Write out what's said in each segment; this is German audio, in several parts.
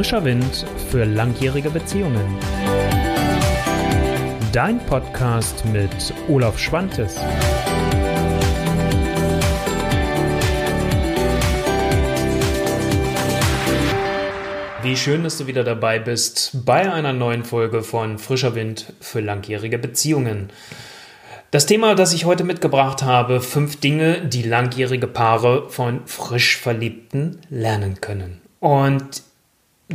Frischer Wind für langjährige Beziehungen. Dein Podcast mit Olaf Schwantes. Wie schön, dass du wieder dabei bist bei einer neuen Folge von Frischer Wind für langjährige Beziehungen. Das Thema, das ich heute mitgebracht habe, fünf Dinge, die langjährige Paare von frisch Verliebten lernen können. Und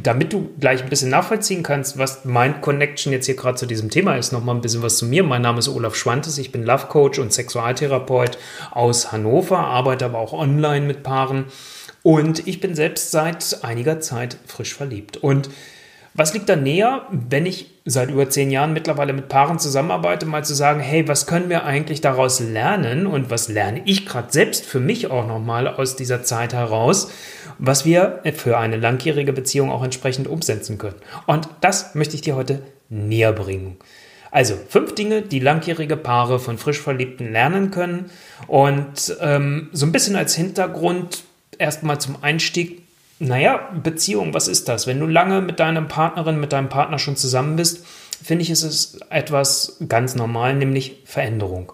damit du gleich ein bisschen nachvollziehen kannst, was mein Connection jetzt hier gerade zu diesem Thema ist, nochmal ein bisschen was zu mir. Mein Name ist Olaf Schwantes, ich bin Love Coach und Sexualtherapeut aus Hannover, arbeite aber auch online mit Paaren und ich bin selbst seit einiger Zeit frisch verliebt. Und was liegt da näher, wenn ich seit über zehn Jahren mittlerweile mit Paaren zusammenarbeite, mal zu sagen, hey, was können wir eigentlich daraus lernen und was lerne ich gerade selbst für mich auch nochmal aus dieser Zeit heraus, was wir für eine langjährige Beziehung auch entsprechend umsetzen können. Und das möchte ich dir heute näher bringen. Also fünf Dinge, die langjährige Paare von frisch Verliebten lernen können. Und ähm, so ein bisschen als Hintergrund erstmal zum Einstieg naja, Beziehung, was ist das? Wenn du lange mit deiner Partnerin, mit deinem Partner schon zusammen bist, finde ich, ist es etwas ganz normal, nämlich Veränderung.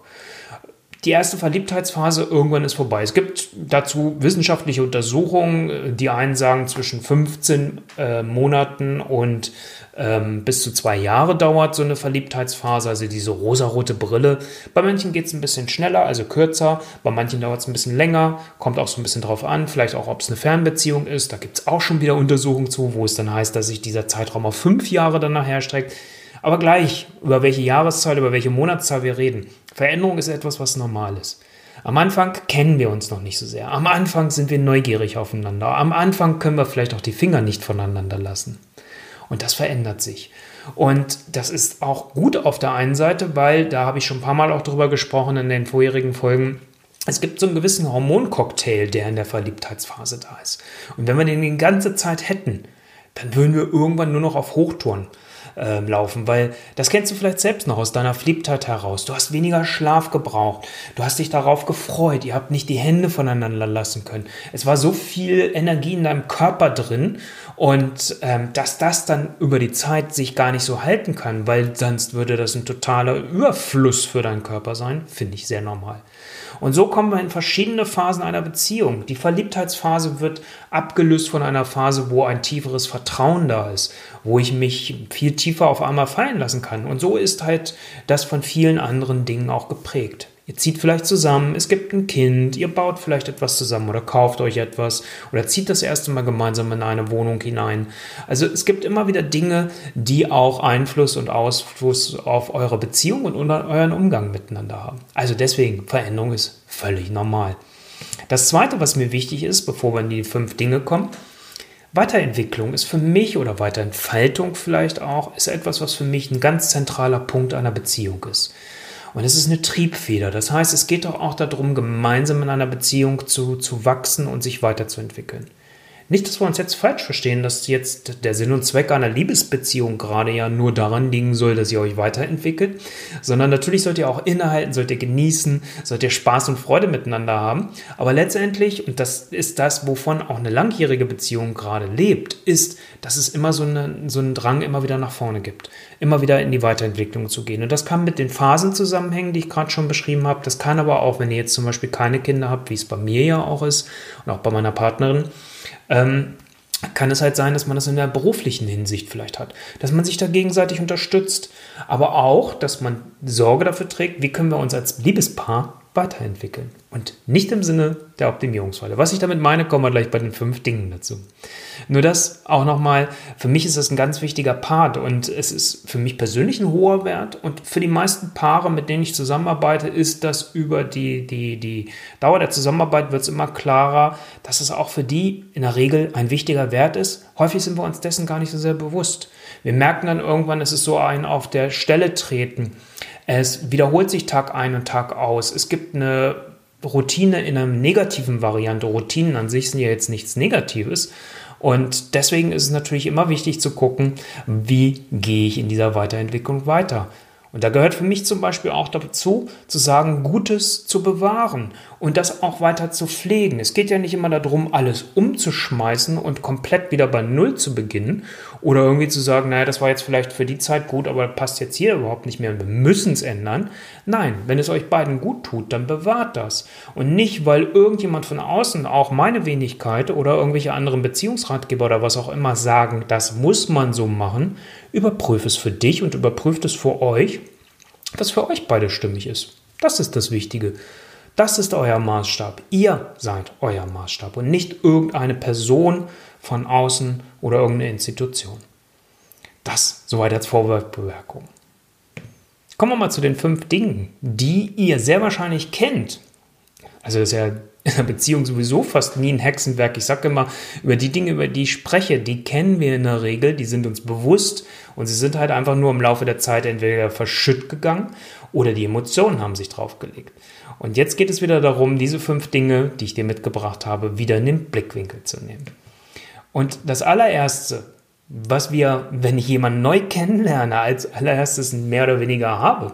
Die erste Verliebtheitsphase irgendwann ist vorbei. Es gibt dazu wissenschaftliche Untersuchungen. Die einen sagen zwischen 15 äh, Monaten und ähm, bis zu zwei Jahre dauert so eine Verliebtheitsphase, also diese rosarote Brille. Bei manchen geht es ein bisschen schneller, also kürzer, bei manchen dauert es ein bisschen länger, kommt auch so ein bisschen drauf an, vielleicht auch, ob es eine Fernbeziehung ist. Da gibt es auch schon wieder Untersuchungen zu, wo es dann heißt, dass sich dieser Zeitraum auf fünf Jahre dann nachher streckt. Aber gleich, über welche Jahreszahl, über welche Monatszahl wir reden. Veränderung ist etwas, was normal ist. Am Anfang kennen wir uns noch nicht so sehr. Am Anfang sind wir neugierig aufeinander. Am Anfang können wir vielleicht auch die Finger nicht voneinander lassen. Und das verändert sich. Und das ist auch gut auf der einen Seite, weil da habe ich schon ein paar Mal auch drüber gesprochen in den vorherigen Folgen. Es gibt so einen gewissen Hormoncocktail, der in der Verliebtheitsphase da ist. Und wenn wir den die ganze Zeit hätten, dann würden wir irgendwann nur noch auf Hochtouren äh, laufen, weil das kennst du vielleicht selbst noch aus deiner Verliebtheit heraus. Du hast weniger Schlaf gebraucht, du hast dich darauf gefreut, ihr habt nicht die Hände voneinander lassen können. Es war so viel Energie in deinem Körper drin und ähm, dass das dann über die Zeit sich gar nicht so halten kann, weil sonst würde das ein totaler Überfluss für deinen Körper sein, finde ich sehr normal. Und so kommen wir in verschiedene Phasen einer Beziehung. Die Verliebtheitsphase wird abgelöst von einer Phase, wo ein tieferes Vertrauen da ist, wo ich mich viel tiefer auf einmal fallen lassen kann. Und so ist halt das von vielen anderen Dingen auch geprägt. Ihr zieht vielleicht zusammen, es gibt ein Kind, ihr baut vielleicht etwas zusammen oder kauft euch etwas oder zieht das erste Mal gemeinsam in eine Wohnung hinein. Also es gibt immer wieder Dinge, die auch Einfluss und Ausfluss auf eure Beziehung und euren Umgang miteinander haben. Also deswegen, Veränderung ist völlig normal. Das Zweite, was mir wichtig ist, bevor wir in die fünf Dinge kommen, Weiterentwicklung ist für mich oder Weiterentfaltung vielleicht auch, ist etwas, was für mich ein ganz zentraler Punkt einer Beziehung ist. Und es ist eine Triebfeder. Das heißt, es geht doch auch darum, gemeinsam in einer Beziehung zu, zu wachsen und sich weiterzuentwickeln. Nicht, dass wir uns jetzt falsch verstehen, dass jetzt der Sinn und Zweck einer Liebesbeziehung gerade ja nur daran liegen soll, dass ihr euch weiterentwickelt, sondern natürlich sollt ihr auch innehalten, sollt ihr genießen, sollt ihr Spaß und Freude miteinander haben. Aber letztendlich, und das ist das, wovon auch eine langjährige Beziehung gerade lebt, ist, dass es immer so, eine, so einen Drang immer wieder nach vorne gibt, immer wieder in die Weiterentwicklung zu gehen. Und das kann mit den Phasen zusammenhängen, die ich gerade schon beschrieben habe. Das kann aber auch, wenn ihr jetzt zum Beispiel keine Kinder habt, wie es bei mir ja auch ist und auch bei meiner Partnerin, ähm, kann es halt sein, dass man das in der beruflichen Hinsicht vielleicht hat, dass man sich da gegenseitig unterstützt, aber auch, dass man Sorge dafür trägt, wie können wir uns als Liebespaar weiterentwickeln und nicht im Sinne der Optimierungsfalle. Was ich damit meine, kommen wir gleich bei den fünf Dingen dazu. Nur das auch nochmal, für mich ist das ein ganz wichtiger Part und es ist für mich persönlich ein hoher Wert und für die meisten Paare, mit denen ich zusammenarbeite, ist das über die, die, die Dauer der Zusammenarbeit wird es immer klarer, dass es auch für die in der Regel ein wichtiger Wert ist. Häufig sind wir uns dessen gar nicht so sehr bewusst. Wir merken dann irgendwann, es ist so ein auf der Stelle treten. Es wiederholt sich Tag ein und Tag aus. Es gibt eine Routine in einer negativen Variante. Routinen an sich sind ja jetzt nichts Negatives. Und deswegen ist es natürlich immer wichtig zu gucken, wie gehe ich in dieser Weiterentwicklung weiter. Und da gehört für mich zum Beispiel auch dazu, zu sagen, Gutes zu bewahren und das auch weiter zu pflegen. Es geht ja nicht immer darum, alles umzuschmeißen und komplett wieder bei Null zu beginnen oder irgendwie zu sagen, naja, das war jetzt vielleicht für die Zeit gut, aber passt jetzt hier überhaupt nicht mehr und wir müssen es ändern. Nein, wenn es euch beiden gut tut, dann bewahrt das. Und nicht, weil irgendjemand von außen, auch meine Wenigkeit oder irgendwelche anderen Beziehungsratgeber oder was auch immer sagen, das muss man so machen, überprüf es für dich und überprüft es für euch, was für euch beide stimmig ist. Das ist das Wichtige. Das ist euer Maßstab. Ihr seid euer Maßstab und nicht irgendeine Person von außen oder irgendeine Institution. Das soweit als Vorbemerkung. Kommen wir mal zu den fünf Dingen, die ihr sehr wahrscheinlich kennt. Also das ist ja in einer Beziehung sowieso fast nie ein Hexenwerk. Ich sage immer, über die Dinge, über die ich spreche, die kennen wir in der Regel, die sind uns bewusst und sie sind halt einfach nur im Laufe der Zeit entweder verschütt gegangen oder die Emotionen haben sich draufgelegt. Und jetzt geht es wieder darum, diese fünf Dinge, die ich dir mitgebracht habe, wieder in den Blickwinkel zu nehmen. Und das allererste, was wir, wenn ich jemanden neu kennenlerne, als allererstes mehr oder weniger habe,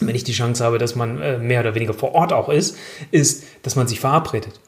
wenn ich die Chance habe, dass man äh, mehr oder weniger vor Ort auch ist, ist, dass man sich verabredet.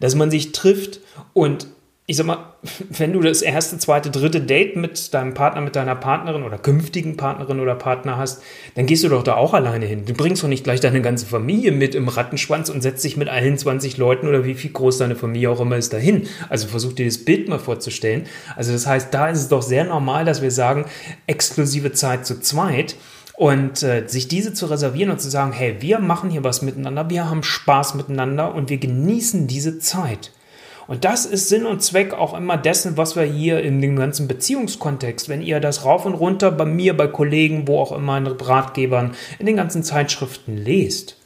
Dass man sich trifft und ich sag mal, wenn du das erste, zweite, dritte Date mit deinem Partner, mit deiner Partnerin oder künftigen Partnerin oder Partner hast, dann gehst du doch da auch alleine hin. Du bringst doch nicht gleich deine ganze Familie mit im Rattenschwanz und setzt dich mit allen 20 Leuten oder wie viel groß deine Familie auch immer ist dahin. Also versuch dir das Bild mal vorzustellen. Also das heißt, da ist es doch sehr normal, dass wir sagen, exklusive Zeit zu zweit. Und äh, sich diese zu reservieren und zu sagen, hey, wir machen hier was miteinander, wir haben Spaß miteinander und wir genießen diese Zeit. Und das ist Sinn und Zweck auch immer dessen, was wir hier in dem ganzen Beziehungskontext, wenn ihr das rauf und runter bei mir, bei Kollegen, wo auch immer, in Ratgebern, in den ganzen Zeitschriften lest.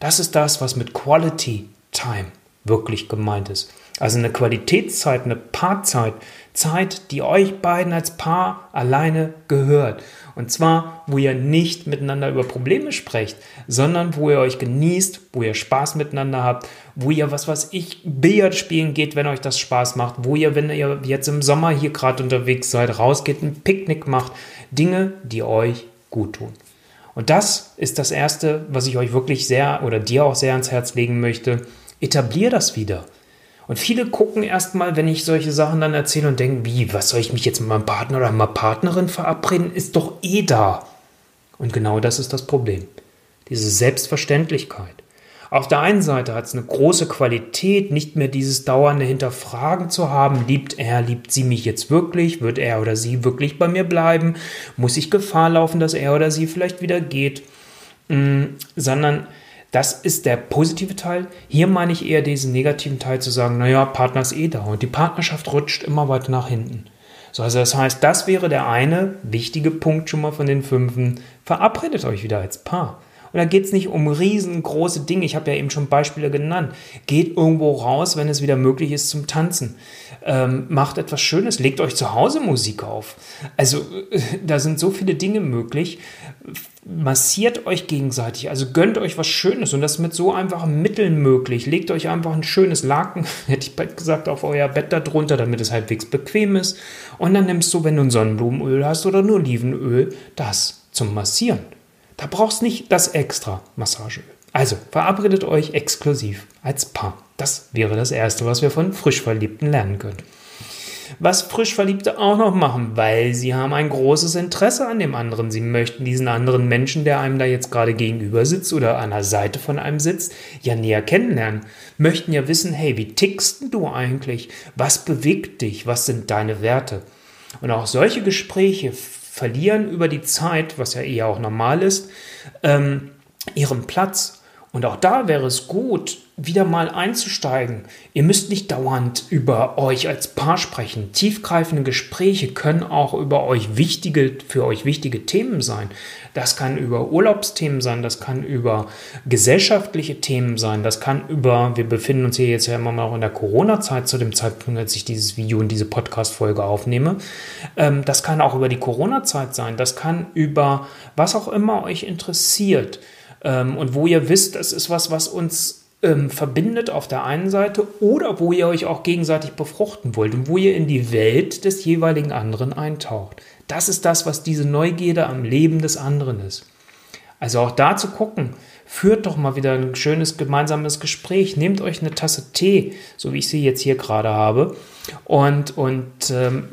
Das ist das, was mit Quality Time wirklich gemeint ist. Also eine Qualitätszeit, eine Paarzeit, Zeit, die euch beiden als Paar alleine gehört. Und zwar, wo ihr nicht miteinander über Probleme sprecht, sondern wo ihr euch genießt, wo ihr Spaß miteinander habt, wo ihr, was weiß ich, Billard spielen geht, wenn euch das Spaß macht, wo ihr, wenn ihr jetzt im Sommer hier gerade unterwegs seid, rausgeht, ein Picknick macht. Dinge, die euch gut tun. Und das ist das Erste, was ich euch wirklich sehr oder dir auch sehr ans Herz legen möchte. Etablier das wieder. Und viele gucken erstmal, wenn ich solche Sachen dann erzähle und denken, wie, was soll ich mich jetzt mit meinem Partner oder meiner Partnerin verabreden? Ist doch eh da. Und genau das ist das Problem. Diese Selbstverständlichkeit. Auf der einen Seite hat es eine große Qualität, nicht mehr dieses dauernde Hinterfragen zu haben. Liebt er, liebt sie mich jetzt wirklich? Wird er oder sie wirklich bei mir bleiben? Muss ich Gefahr laufen, dass er oder sie vielleicht wieder geht? Mhm, sondern das ist der positive Teil. Hier meine ich eher diesen negativen Teil zu sagen, naja, Partner ist eh da und die Partnerschaft rutscht immer weiter nach hinten. So, also das heißt, das wäre der eine wichtige Punkt schon mal von den fünfen. Verabredet euch wieder als Paar. Und da geht es nicht um riesengroße Dinge. Ich habe ja eben schon Beispiele genannt. Geht irgendwo raus, wenn es wieder möglich ist zum Tanzen. Ähm, macht etwas Schönes. Legt euch zu Hause Musik auf. Also da sind so viele Dinge möglich massiert euch gegenseitig, also gönnt euch was Schönes und das mit so einfachen Mitteln möglich. Legt euch einfach ein schönes Laken, hätte ich bald gesagt, auf euer Bett darunter, damit es halbwegs bequem ist. Und dann nimmst du, wenn du ein Sonnenblumenöl hast oder nur Olivenöl, das zum Massieren. Da brauchst nicht das extra Massageöl. Also verabredet euch exklusiv als Paar. Das wäre das Erste, was wir von Frischverliebten lernen können was Frischverliebte auch noch machen, weil sie haben ein großes Interesse an dem anderen. Sie möchten diesen anderen Menschen, der einem da jetzt gerade gegenüber sitzt oder an der Seite von einem sitzt, ja näher kennenlernen. Möchten ja wissen, hey, wie tickst du eigentlich? Was bewegt dich? Was sind deine Werte? Und auch solche Gespräche verlieren über die Zeit, was ja eher auch normal ist, ähm, ihren Platz. Und auch da wäre es gut, wieder mal einzusteigen. Ihr müsst nicht dauernd über euch als Paar sprechen. Tiefgreifende Gespräche können auch über euch wichtige, für euch wichtige Themen sein. Das kann über Urlaubsthemen sein, das kann über gesellschaftliche Themen sein, das kann über, wir befinden uns hier jetzt ja immer noch in der Corona-Zeit zu dem Zeitpunkt, als ich dieses Video und diese Podcast-Folge aufnehme. Ähm, das kann auch über die Corona-Zeit sein, das kann über was auch immer euch interessiert ähm, und wo ihr wisst, das ist was, was uns ähm, verbindet auf der einen Seite oder wo ihr euch auch gegenseitig befruchten wollt und wo ihr in die Welt des jeweiligen anderen eintaucht. Das ist das, was diese Neugierde am Leben des anderen ist. Also auch da zu gucken, führt doch mal wieder ein schönes gemeinsames Gespräch, nehmt euch eine Tasse Tee, so wie ich sie jetzt hier gerade habe, und, und ähm,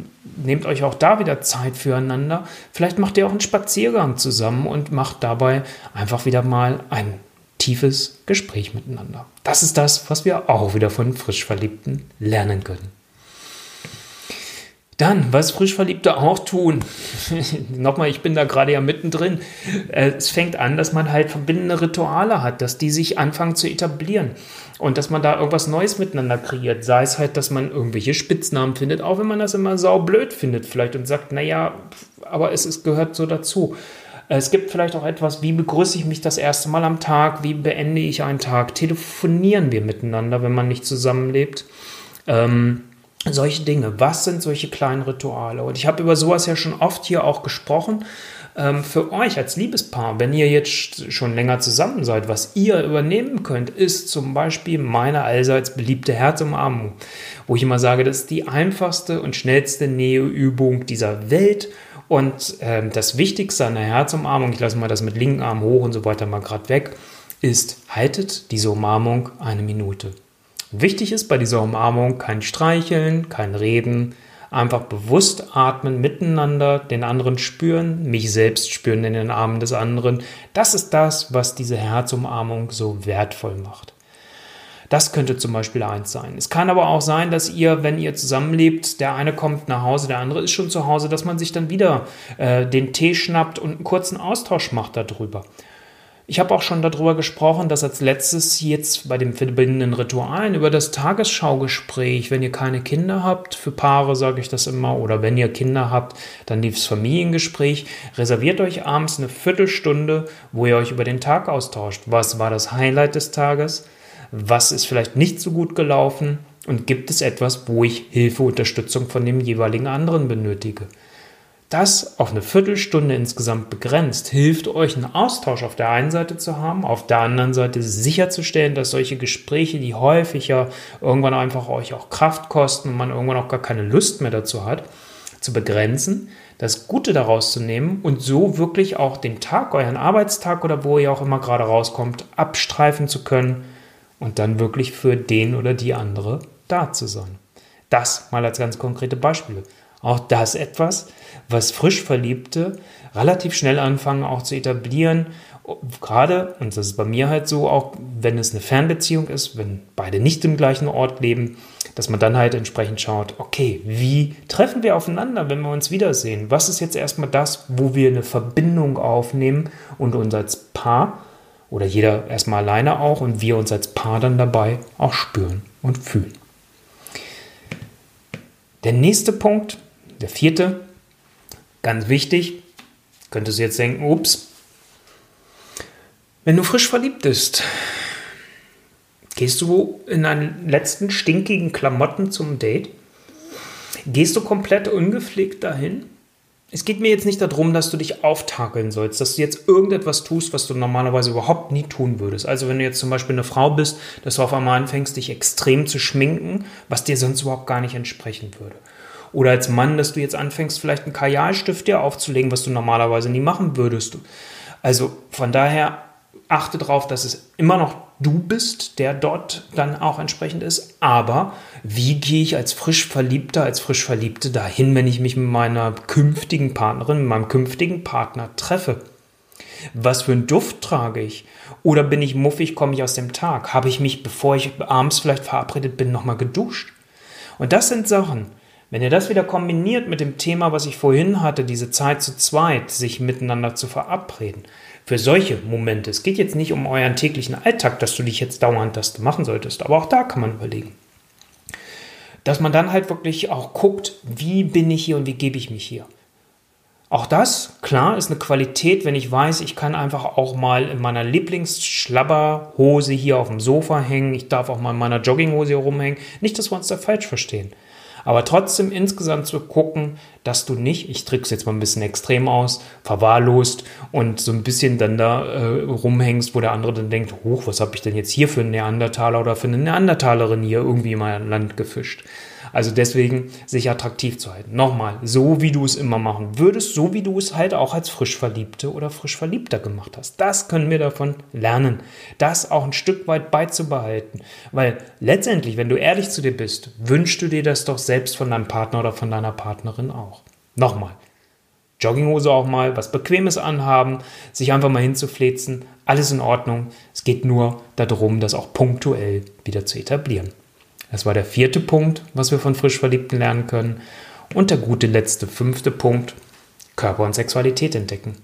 nehmt euch auch da wieder Zeit füreinander. Vielleicht macht ihr auch einen Spaziergang zusammen und macht dabei einfach wieder mal ein tiefes Gespräch miteinander. Das ist das, was wir auch wieder von Frischverliebten lernen können. Dann, was Frischverliebte auch tun. Nochmal, ich bin da gerade ja mittendrin. Äh, es fängt an, dass man halt verbindende Rituale hat, dass die sich anfangen zu etablieren und dass man da irgendwas Neues miteinander kreiert. Sei es halt, dass man irgendwelche Spitznamen findet, auch wenn man das immer saublöd findet vielleicht und sagt, naja, aber es ist, gehört so dazu. Es gibt vielleicht auch etwas, wie begrüße ich mich das erste Mal am Tag, wie beende ich einen Tag, telefonieren wir miteinander, wenn man nicht zusammenlebt. Ähm, solche Dinge. Was sind solche kleinen Rituale? Und ich habe über sowas ja schon oft hier auch gesprochen. Ähm, für euch als Liebespaar, wenn ihr jetzt schon länger zusammen seid, was ihr übernehmen könnt, ist zum Beispiel meine allseits beliebte Herzumarmung, wo ich immer sage, das ist die einfachste und schnellste Näheübung dieser Welt. Und ähm, das Wichtigste an der Herzumarmung, ich lasse mal das mit linken Arm hoch und so weiter mal gerade weg, ist, haltet diese Umarmung eine Minute. Wichtig ist bei dieser Umarmung kein Streicheln, kein Reden, einfach bewusst atmen miteinander, den anderen spüren, mich selbst spüren in den Armen des anderen. Das ist das, was diese Herzumarmung so wertvoll macht. Das könnte zum Beispiel eins sein. Es kann aber auch sein, dass ihr, wenn ihr zusammenlebt, der eine kommt nach Hause, der andere ist schon zu Hause, dass man sich dann wieder äh, den Tee schnappt und einen kurzen Austausch macht darüber. Ich habe auch schon darüber gesprochen, dass als letztes jetzt bei den verbindenden Ritualen über das Tagesschaugespräch, wenn ihr keine Kinder habt, für Paare sage ich das immer, oder wenn ihr Kinder habt, dann das Familiengespräch, reserviert euch abends eine Viertelstunde, wo ihr euch über den Tag austauscht. Was war das Highlight des Tages? Was ist vielleicht nicht so gut gelaufen? Und gibt es etwas, wo ich Hilfe, Unterstützung von dem jeweiligen anderen benötige? Das auf eine Viertelstunde insgesamt begrenzt, hilft euch einen Austausch auf der einen Seite zu haben, auf der anderen Seite sicherzustellen, dass solche Gespräche, die häufiger irgendwann einfach euch auch Kraft kosten und man irgendwann auch gar keine Lust mehr dazu hat, zu begrenzen, das Gute daraus zu nehmen und so wirklich auch den Tag, euren Arbeitstag oder wo ihr auch immer gerade rauskommt, abstreifen zu können und dann wirklich für den oder die andere da zu sein. Das mal als ganz konkrete Beispiele. Auch das etwas, was frisch Verliebte relativ schnell anfangen auch zu etablieren. Gerade, und das ist bei mir halt so, auch wenn es eine Fernbeziehung ist, wenn beide nicht im gleichen Ort leben, dass man dann halt entsprechend schaut, okay, wie treffen wir aufeinander, wenn wir uns wiedersehen? Was ist jetzt erstmal das, wo wir eine Verbindung aufnehmen und uns als Paar oder jeder erstmal alleine auch und wir uns als Paar dann dabei auch spüren und fühlen. Der nächste Punkt der vierte, ganz wichtig, könntest du jetzt denken, ups, wenn du frisch verliebt bist, gehst du in deinen letzten stinkigen Klamotten zum Date? Gehst du komplett ungepflegt dahin? Es geht mir jetzt nicht darum, dass du dich auftakeln sollst, dass du jetzt irgendetwas tust, was du normalerweise überhaupt nie tun würdest. Also wenn du jetzt zum Beispiel eine Frau bist, dass du auf einmal anfängst, dich extrem zu schminken, was dir sonst überhaupt gar nicht entsprechen würde. Oder als Mann, dass du jetzt anfängst, vielleicht einen Kajalstift dir aufzulegen, was du normalerweise nie machen würdest. Also von daher achte darauf, dass es immer noch du bist, der dort dann auch entsprechend ist. Aber wie gehe ich als frisch Verliebter, als frisch Verliebte dahin, wenn ich mich mit meiner künftigen Partnerin, mit meinem künftigen Partner treffe? Was für einen Duft trage ich? Oder bin ich muffig, komme ich aus dem Tag? Habe ich mich, bevor ich abends vielleicht verabredet bin, nochmal geduscht? Und das sind Sachen, wenn ihr das wieder kombiniert mit dem Thema, was ich vorhin hatte, diese Zeit zu zweit, sich miteinander zu verabreden, für solche Momente, es geht jetzt nicht um euren täglichen Alltag, dass du dich jetzt dauernd das machen solltest, aber auch da kann man überlegen. Dass man dann halt wirklich auch guckt, wie bin ich hier und wie gebe ich mich hier. Auch das, klar, ist eine Qualität, wenn ich weiß, ich kann einfach auch mal in meiner Lieblingsschlabberhose hier auf dem Sofa hängen. Ich darf auch mal in meiner Jogginghose hier rumhängen. Nicht, dass wir uns da falsch verstehen. Aber trotzdem insgesamt zu gucken, dass du nicht, ich drücke es jetzt mal ein bisschen extrem aus, verwahrlost und so ein bisschen dann da äh, rumhängst, wo der andere dann denkt, hoch, was habe ich denn jetzt hier für einen Neandertaler oder für eine Neandertalerin hier irgendwie in mein Land gefischt. Also deswegen sich attraktiv zu halten. Nochmal, so wie du es immer machen würdest, so wie du es halt auch als Frischverliebte oder Frischverliebter gemacht hast. Das können wir davon lernen. Das auch ein Stück weit beizubehalten. Weil letztendlich, wenn du ehrlich zu dir bist, wünschst du dir das doch selbst von deinem Partner oder von deiner Partnerin auch. Nochmal. Jogginghose auch mal, was Bequemes anhaben, sich einfach mal hinzuflezen, alles in Ordnung. Es geht nur darum, das auch punktuell wieder zu etablieren. Das war der vierte Punkt, was wir von Frischverliebten lernen können. Und der gute letzte fünfte Punkt, Körper und Sexualität entdecken.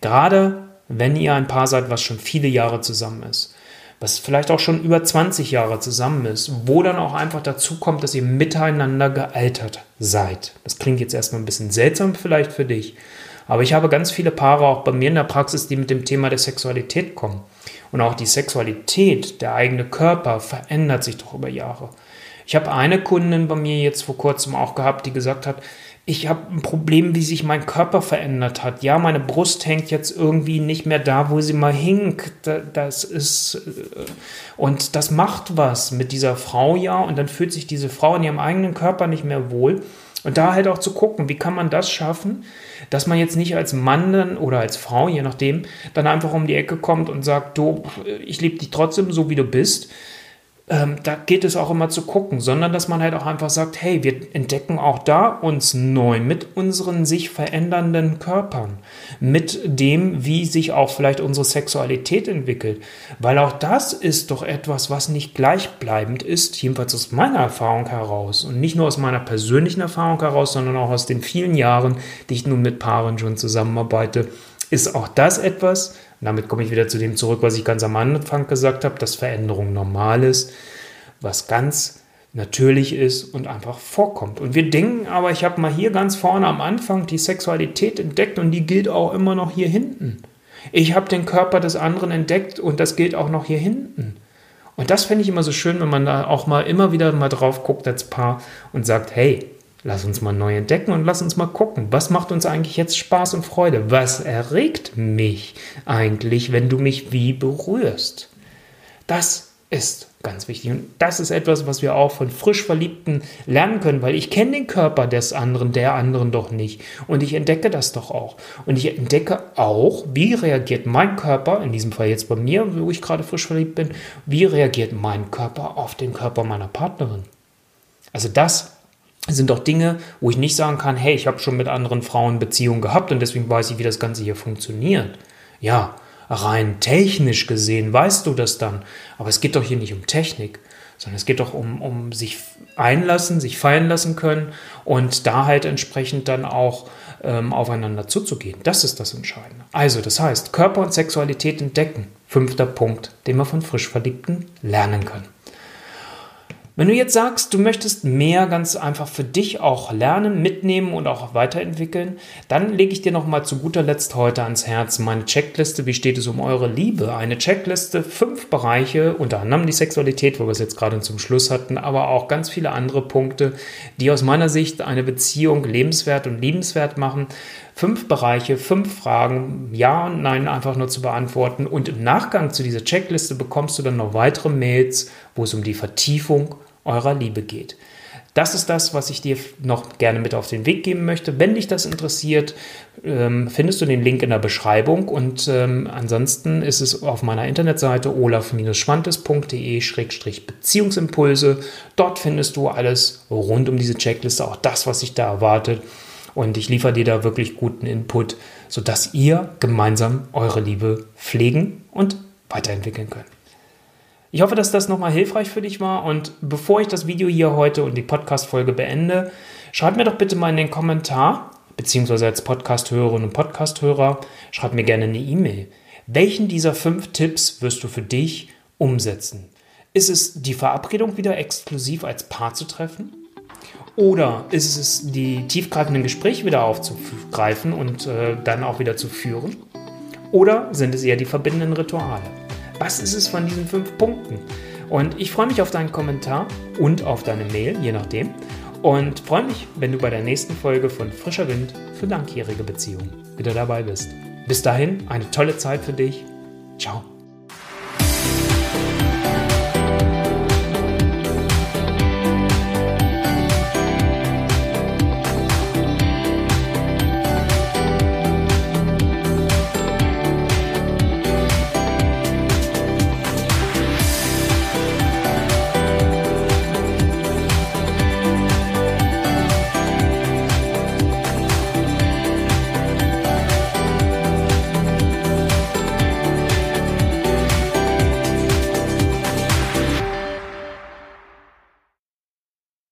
Gerade wenn ihr ein Paar seid, was schon viele Jahre zusammen ist, was vielleicht auch schon über 20 Jahre zusammen ist, wo dann auch einfach dazu kommt, dass ihr miteinander gealtert seid. Das klingt jetzt erstmal ein bisschen seltsam vielleicht für dich, aber ich habe ganz viele Paare auch bei mir in der Praxis, die mit dem Thema der Sexualität kommen. Und auch die Sexualität, der eigene Körper verändert sich doch über Jahre. Ich habe eine Kundin bei mir jetzt vor kurzem auch gehabt, die gesagt hat, ich habe ein Problem, wie sich mein Körper verändert hat. Ja, meine Brust hängt jetzt irgendwie nicht mehr da, wo sie mal hing. Das ist äh, und das macht was mit dieser Frau ja und dann fühlt sich diese Frau in ihrem eigenen Körper nicht mehr wohl. Und da halt auch zu gucken, wie kann man das schaffen, dass man jetzt nicht als Mann dann oder als Frau, je nachdem, dann einfach um die Ecke kommt und sagt, du, ich liebe dich trotzdem so, wie du bist, ähm, da geht es auch immer zu gucken, sondern dass man halt auch einfach sagt, hey, wir entdecken auch da uns neu mit unseren sich verändernden Körpern, mit dem, wie sich auch vielleicht unsere Sexualität entwickelt, weil auch das ist doch etwas, was nicht gleichbleibend ist, jedenfalls aus meiner Erfahrung heraus. Und nicht nur aus meiner persönlichen Erfahrung heraus, sondern auch aus den vielen Jahren, die ich nun mit Paaren schon zusammenarbeite, ist auch das etwas, und damit komme ich wieder zu dem zurück, was ich ganz am Anfang gesagt habe, dass Veränderung normal ist, was ganz natürlich ist und einfach vorkommt. Und wir denken aber, ich habe mal hier ganz vorne am Anfang die Sexualität entdeckt und die gilt auch immer noch hier hinten. Ich habe den Körper des anderen entdeckt und das gilt auch noch hier hinten. Und das finde ich immer so schön, wenn man da auch mal immer wieder mal drauf guckt als Paar und sagt, hey, Lass uns mal neu entdecken und lass uns mal gucken, was macht uns eigentlich jetzt Spaß und Freude? Was erregt mich eigentlich, wenn du mich wie berührst? Das ist ganz wichtig. Und das ist etwas, was wir auch von frisch Verliebten lernen können, weil ich kenne den Körper des anderen, der anderen doch nicht. Und ich entdecke das doch auch. Und ich entdecke auch, wie reagiert mein Körper, in diesem Fall jetzt bei mir, wo ich gerade frisch verliebt bin, wie reagiert mein Körper auf den Körper meiner Partnerin. Also das sind doch Dinge, wo ich nicht sagen kann, hey, ich habe schon mit anderen Frauen Beziehungen gehabt und deswegen weiß ich, wie das Ganze hier funktioniert. Ja, rein technisch gesehen weißt du das dann, aber es geht doch hier nicht um Technik, sondern es geht doch um, um sich einlassen, sich fallen lassen können und da halt entsprechend dann auch ähm, aufeinander zuzugehen. Das ist das Entscheidende. Also, das heißt, Körper und Sexualität entdecken. Fünfter Punkt, den wir von frisch Verliebten lernen können. Wenn du jetzt sagst, du möchtest mehr ganz einfach für dich auch lernen, mitnehmen und auch weiterentwickeln, dann lege ich dir noch mal zu guter Letzt heute ans Herz meine Checkliste. Wie steht es um eure Liebe? Eine Checkliste, fünf Bereiche, unter anderem die Sexualität, wo wir es jetzt gerade zum Schluss hatten, aber auch ganz viele andere Punkte, die aus meiner Sicht eine Beziehung lebenswert und liebenswert machen fünf Bereiche, fünf Fragen, ja und nein einfach nur zu beantworten. Und im Nachgang zu dieser Checkliste bekommst du dann noch weitere Mails, wo es um die Vertiefung eurer Liebe geht. Das ist das, was ich dir noch gerne mit auf den Weg geben möchte. Wenn dich das interessiert, ähm, findest du den Link in der Beschreibung und ähm, ansonsten ist es auf meiner Internetseite olaf-schwantes.de-beziehungsimpulse. Dort findest du alles rund um diese Checkliste, auch das, was sich da erwartet. Und ich liefere dir da wirklich guten Input, sodass ihr gemeinsam eure Liebe pflegen und weiterentwickeln könnt. Ich hoffe, dass das nochmal hilfreich für dich war. Und bevor ich das Video hier heute und die Podcast-Folge beende, schreib mir doch bitte mal in den Kommentar, beziehungsweise als Podcast-Hörerin und Podcast-Hörer, schreib mir gerne eine E-Mail. Welchen dieser fünf Tipps wirst du für dich umsetzen? Ist es die Verabredung wieder exklusiv als Paar zu treffen? Oder ist es die tiefgreifenden Gespräche wieder aufzugreifen und äh, dann auch wieder zu führen? Oder sind es eher die verbindenden Rituale? Was ist es von diesen fünf Punkten? Und ich freue mich auf deinen Kommentar und auf deine Mail, je nachdem. und freue mich, wenn du bei der nächsten Folge von Frischer Wind für langjährige Beziehungen wieder dabei bist. Bis dahin, eine tolle Zeit für dich. Ciao.